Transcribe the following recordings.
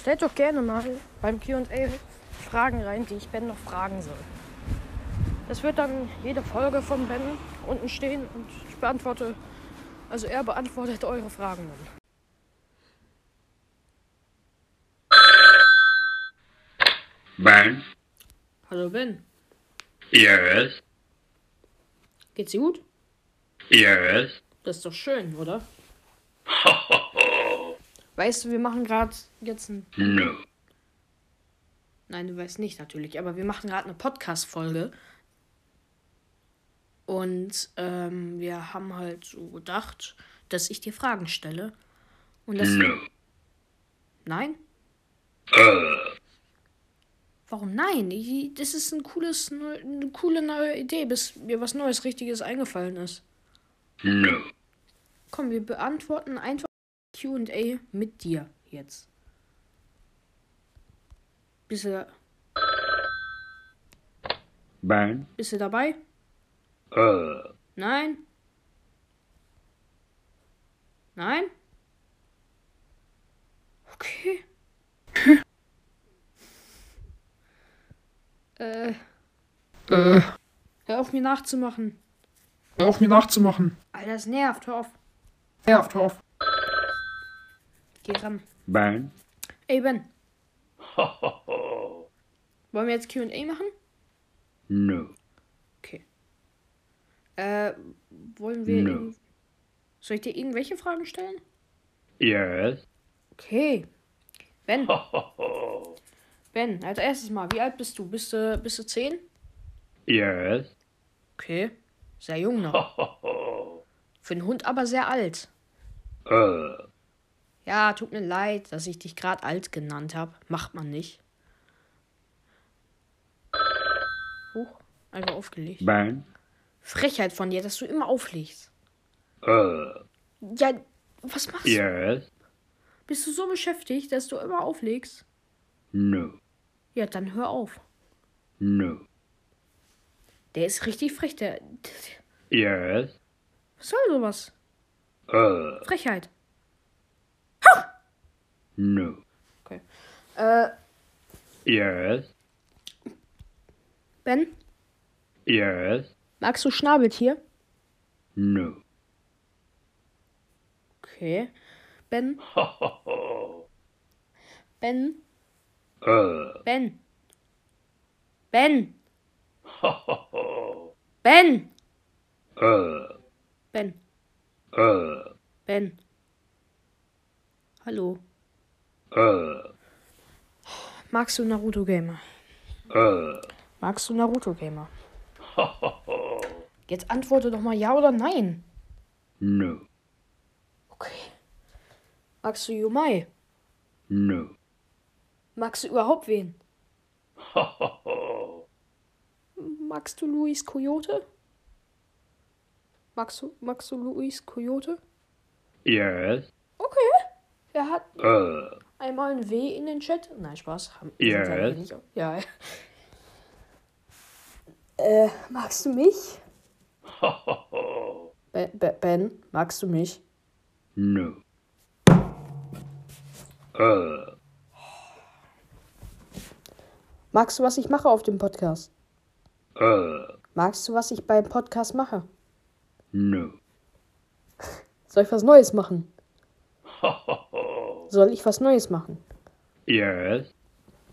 Stellt doch gerne mal beim QA Fragen rein, die ich Ben noch fragen soll. Das wird dann jede Folge von Ben unten stehen und ich beantworte, also er beantwortet eure Fragen dann. Ben? Hallo Ben, Yes? geht's dir gut? Yes? Das ist doch schön, oder? Weißt du, wir machen gerade jetzt ein. No. Nein, du weißt nicht natürlich, aber wir machen gerade eine Podcast-Folge. Und ähm, wir haben halt so gedacht, dass ich dir Fragen stelle. Und das. No. Nein? Uh. Warum nein? Ich, das ist ein cooles, eine coole neue Idee, bis mir was Neues, Richtiges eingefallen ist. No. Komm, wir beantworten einfach QA mit dir jetzt. Bist du, Ben? bist du dabei? Uh. Nein? Nein? Okay. äh. Hör auf mir nachzumachen. Hör auf mir nachzumachen. Alter, das nervt. Hör auf. Nervt, hör auf. Geh ran. Ben? Ey, Ben. Wollen wir jetzt QA machen? No. Okay. Äh, wollen wir. No. Soll ich dir irgendwelche Fragen stellen? Yes? Okay. Ben. Ben, als erstes mal, wie alt bist du? Bist du, bist du 10? Yes? Okay. Sehr jung noch. Für einen Hund aber sehr alt. Uh. Ja, tut mir leid, dass ich dich gerade alt genannt habe. Macht man nicht. Huch, einfach aufgelegt. Ben? Frechheit von dir, dass du immer auflegst. Uh. Ja, was machst du? Yes? Bist du so beschäftigt, dass du immer auflegst? No. Ja, dann hör auf. No. Der ist richtig frech, der. Yes? Was soll sowas? Uh. Frechheit. No. Okay. Äh, Yes? Ben, Yes? magst du Schnabeltier? No. Okay. Ben. Ben. Uh. Ben. Ben. Ben. Uh. Ben. Uh. Ben. Hallo. Uh. Magst du Naruto Gamer? Uh. Magst du Naruto Gamer? Jetzt antworte doch mal ja oder nein. No. Okay. Magst du Yumai? No. Magst du überhaupt wen? Magst du Luis Coyote? Magst du, magst du Luis Coyote? Yes? Okay. Er hat Uh. Einmal ein W in den Chat. Nein, Spaß. Haben, Ja. sind ja nicht- Ja. Äh, magst du mich? Ben, ben, magst du mich? No. Uh. Magst du, was ich mache auf dem Podcast? Uh. Magst du, was ich beim Podcast mache? No. Soll ich was Neues machen? Soll ich was Neues machen? Yes?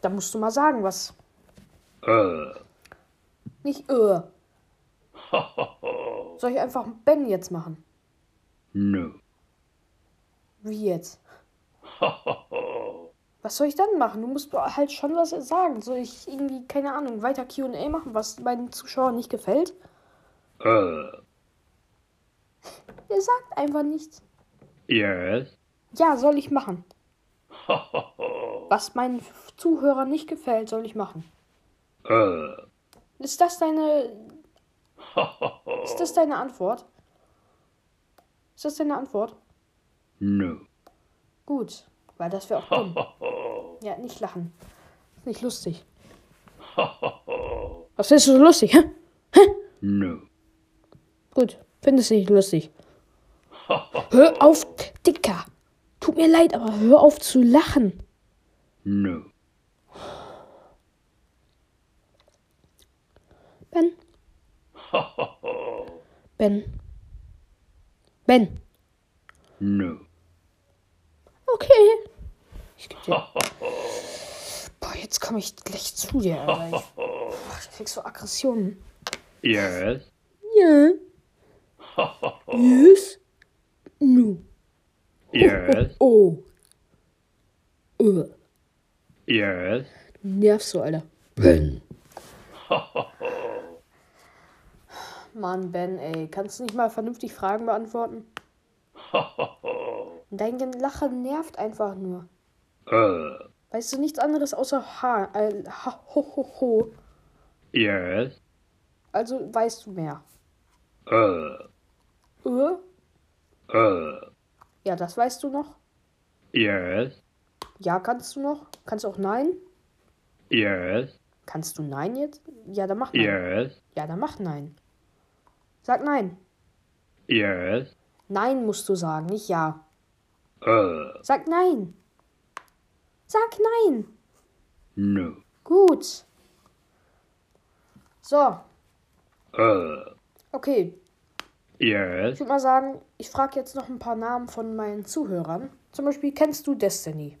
Da musst du mal sagen, was. Uh. Nicht äh. Soll ich einfach Ben jetzt machen? No. Wie jetzt? Was soll ich dann machen? Du musst halt schon was sagen. Soll ich irgendwie, keine Ahnung, weiter QA machen, was meinen Zuschauern nicht gefällt? Uh. Er sagt einfach nichts. Yes? Ja, soll ich machen. Was meinen Zuhörern nicht gefällt, soll ich machen. Uh. Ist das deine. Ist das deine Antwort? Ist das deine Antwort? No. Gut, weil das wäre auch dumm. Ja, nicht lachen. Ist nicht lustig. Was findest du so lustig, hä? No. Gut, findest du nicht lustig. Hör auf, Dicker. Tut mir leid, aber hör auf zu lachen. No. Ben. Ben. Ben. No. Okay. Ich geb dir. Boah, jetzt komme ich gleich zu dir, Alter. Ich, Boah, ich krieg so Aggressionen. Yes. Ja. Yes. Yes. Oh. Uh. Yes. Du nervst so, Alter. Ben. Mann, Ben, ey. Kannst du nicht mal vernünftig Fragen beantworten? Dein Lachen nervt einfach nur. Uh. Weißt du nichts anderes außer Ha, äh, ha ho, ho, ho. Yes. Also weißt du mehr. Uh. Äh? Uh. Ja, das weißt du noch. Yes. Ja, kannst du noch. Kannst du auch Nein? Yes. Kannst du Nein jetzt? Ja, dann mach Nein. Yes. Ja, dann mach Nein. Sag Nein. Yes. Nein musst du sagen, nicht Ja. Uh. Sag Nein. Sag Nein. No. Gut. So, Uh. okay. Yes. Ich würde mal sagen, ich frage jetzt noch ein paar Namen von meinen Zuhörern. Zum Beispiel, kennst du Destiny?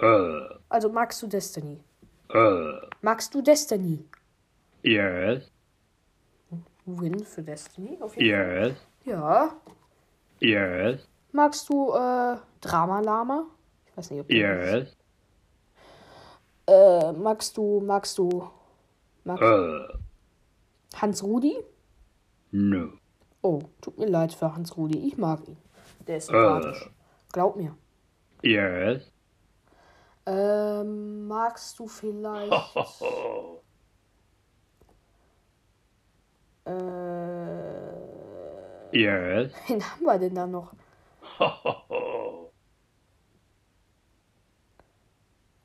Uh. Also magst du Destiny? Uh. Magst du Destiny? Yes. Win für Destiny, auf jeden Yes. Fall. Ja. Yes. Magst du äh, Drama Lama? Ich weiß nicht, ob du Yes. Äh, magst du, magst du, magst Uh. Hans Rudi? No. Oh, tut mir leid für Hans Rudi. Ich mag ihn. Der ist sympathisch. Glaub mir. Yes. Ähm, magst du vielleicht. äh, Yes. wen haben wir denn da noch?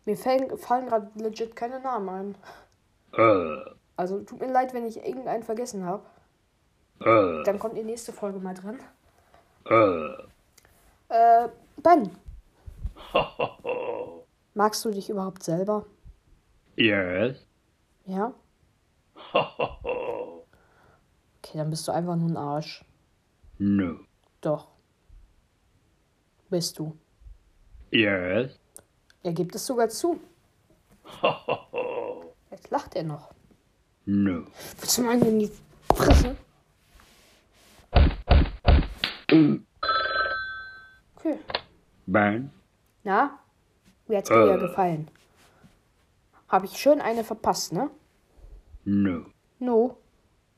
Mir fallen, fallen gerade legit keine Namen ein. Uh. Also tut mir leid, wenn ich irgendeinen vergessen habe. Uh. Dann kommt die nächste Folge mal dran. Uh. Äh, Ben. Magst du dich überhaupt selber? Yes. Ja? Okay, dann bist du einfach nur ein Arsch. No. Doch. Bist du. Yes. Er gibt es sogar zu. Jetzt lacht er noch. No. Willst du mal in die Fresse? Okay. Ben. Na? Wie hat's dir Äh. gefallen? Habe ich schön eine verpasst, ne? No. No.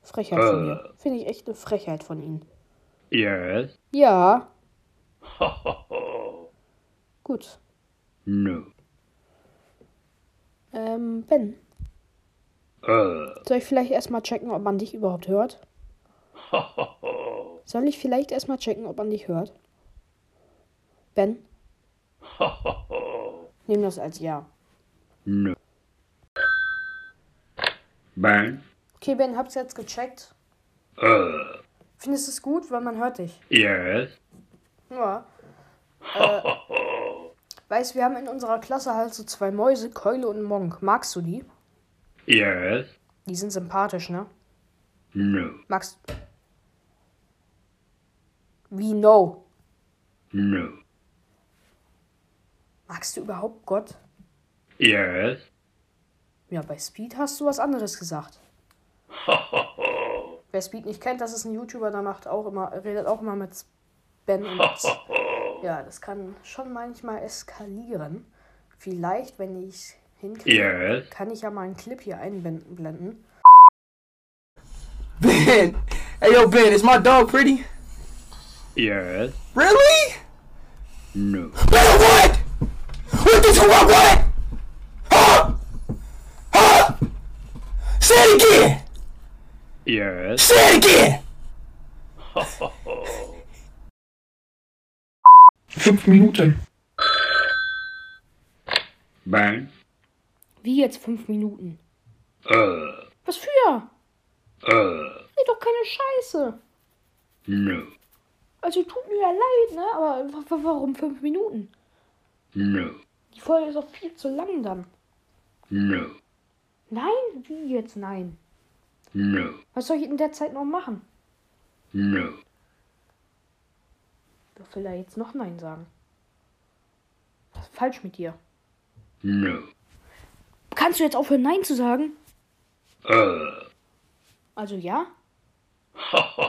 Frechheit von Äh. dir. Finde ich echt eine Frechheit von ihnen. Yes. Ja. Gut. No. Ähm, Ben, Uh. soll ich vielleicht erstmal checken, ob man dich überhaupt hört? Soll ich vielleicht erstmal checken, ob man dich hört? Ben? Nimm das als Ja. No. Ben. Okay, Ben, hab's jetzt gecheckt. Uh. Findest du es gut, weil man hört dich? Yes. Ja. Äh, weißt, wir haben in unserer Klasse halt so zwei Mäuse, Keule und Monk. Magst du die? Yes. Die sind sympathisch, ne? No. Magst Wie no? No. Magst du überhaupt Gott? Yes. Ja, bei Speed hast du was anderes gesagt. Wer Speed nicht kennt, das ist ein YouTuber, der macht auch immer, redet auch immer mit Ben und ja, das kann schon manchmal eskalieren. Vielleicht, wenn ich hinkriege, Yes. kann ich ja mal einen Clip hier einblenden. Ben, hey yo, Ben, is my dog pretty? Yes. Really? No. Ben, what? What did you want? What? Huh? Huh? Say it again. Yes. Say it again. Fünf Minuten. Ben. Wie jetzt fünf Minuten? Uh. Was für? Uh. Nee, doch keine Scheiße. No. Also tut mir ja leid, ne? Aber wa- wa- warum fünf Minuten? No. Die Folge ist auch viel zu lang dann. No. Nein? Wie jetzt nein? No. Was soll ich in der Zeit noch machen? No. Was will er jetzt noch Nein sagen? Was ist falsch mit dir? No. Kannst du jetzt aufhören, Nein zu sagen? Uh. Also ja?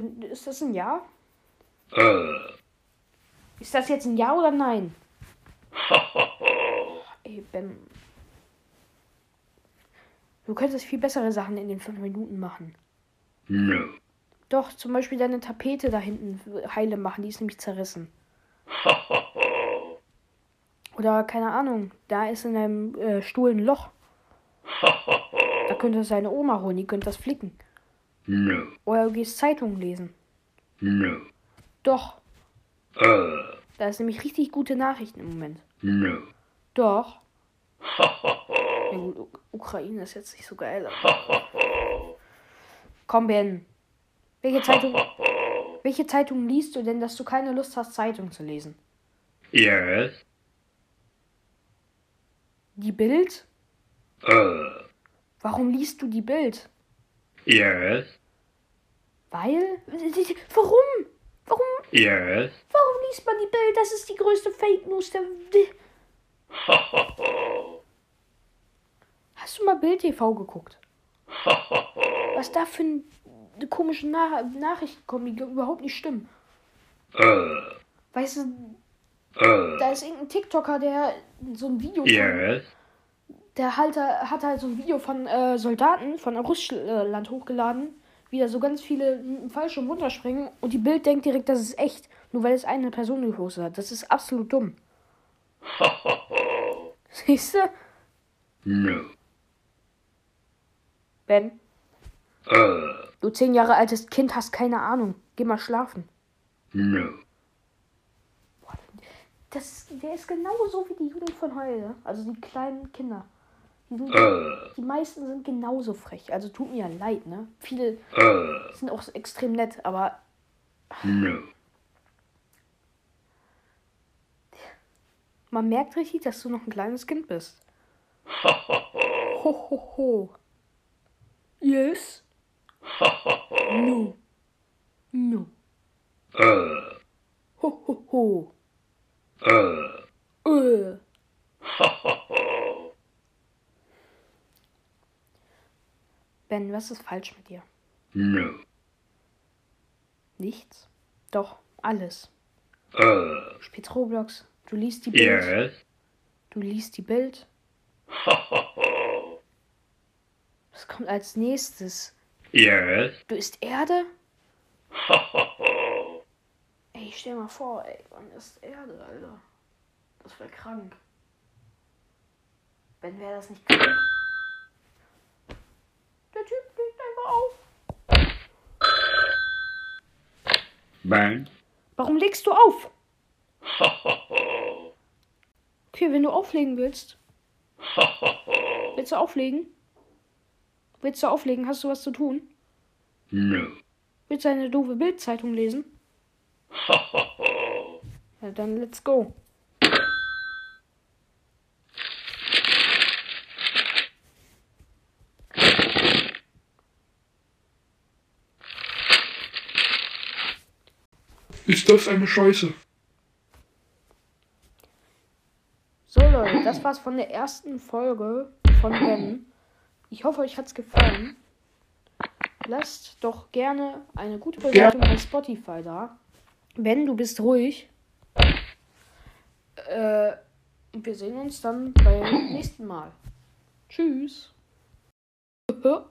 Wenn, ist das ein Ja? Uh. Ist das jetzt ein Ja oder Nein? Ey, Ben. Du könntest viel bessere Sachen in den fünf Minuten machen. No. Doch, zum Beispiel deine Tapete da hinten heile machen, die ist nämlich zerrissen. Oder keine Ahnung, da ist in deinem äh, Stuhl ein Loch. Da könnte seine Oma holen, die könnte das flicken. No. Oder du gehst Zeitungen lesen. No. Doch, Uh. da ist nämlich richtig gute Nachrichten im Moment. No. Doch. Ja gut, Ukraine ist jetzt nicht so geil. Komm, Ben. Welche Zeitung, welche Zeitung liest du denn, dass du keine Lust hast, Zeitung zu lesen? Yes. Die Bild? Uh. Warum liest du die Bild? Yes. Weil? Warum? Warum? Yes. Warum liest man die Bild? Das ist die größte Fake News der. Hast du mal Bild TV geguckt? Was da für ein, eine komische Na Nachrichten kommen, die überhaupt nicht stimmen. Uh. Weißt du, Uh. da ist irgendein TikToker, der so ein Video von, Yes. Der halt, hat halt so ein Video von äh, Soldaten von Russland hochgeladen, wie da so ganz viele einen Fallschirm runterspringen und die Bild denkt direkt, das ist echt, nur weil es eine Person gepostet hat. Das ist absolut dumm. Siehst du? No. Ben, Uh. du zehn Jahre altes Kind hast keine Ahnung. Geh mal schlafen. No. Das, der ist genauso wie die Jugend von heute. Also die kleinen Kinder. Die, Uh. die meisten sind genauso frech. Also tut mir ja leid, ne? Viele Uh. sind auch extrem nett, aber No. man merkt richtig, dass du noch ein kleines Kind bist. Ho, ho, ho. Yes? No. No. Uh. Ho, ho, ho. Uh. Äh. Ben, was ist falsch mit dir? No. Nichts? Doch, alles. Uh. Du spielst Roblox, du liest die Bild, Yes. du liest die Bild. Was kommt als nächstes? Yes. Du isst Erde? Ey, stell mal vor, ey, wann ist Erde, Alter? Das wäre krank. Wenn wäre das nicht krank? Der Typ legt einfach auf. Bang. Warum legst du auf? Okay, wenn du auflegen willst. Willst du auflegen? Willst du auflegen? Hast du was zu tun? No. Willst du eine doofe Bildzeitung lesen? Ja, dann let's go. Ist das eine Scheiße? So Leute, das war's von der ersten Folge von Ben. Ich hoffe, euch hat's gefallen. Lasst doch gerne eine gute Bewertung bei Spotify da. Ben, du bist ruhig. Äh, und wir sehen uns dann beim nächsten Mal. Tschüss.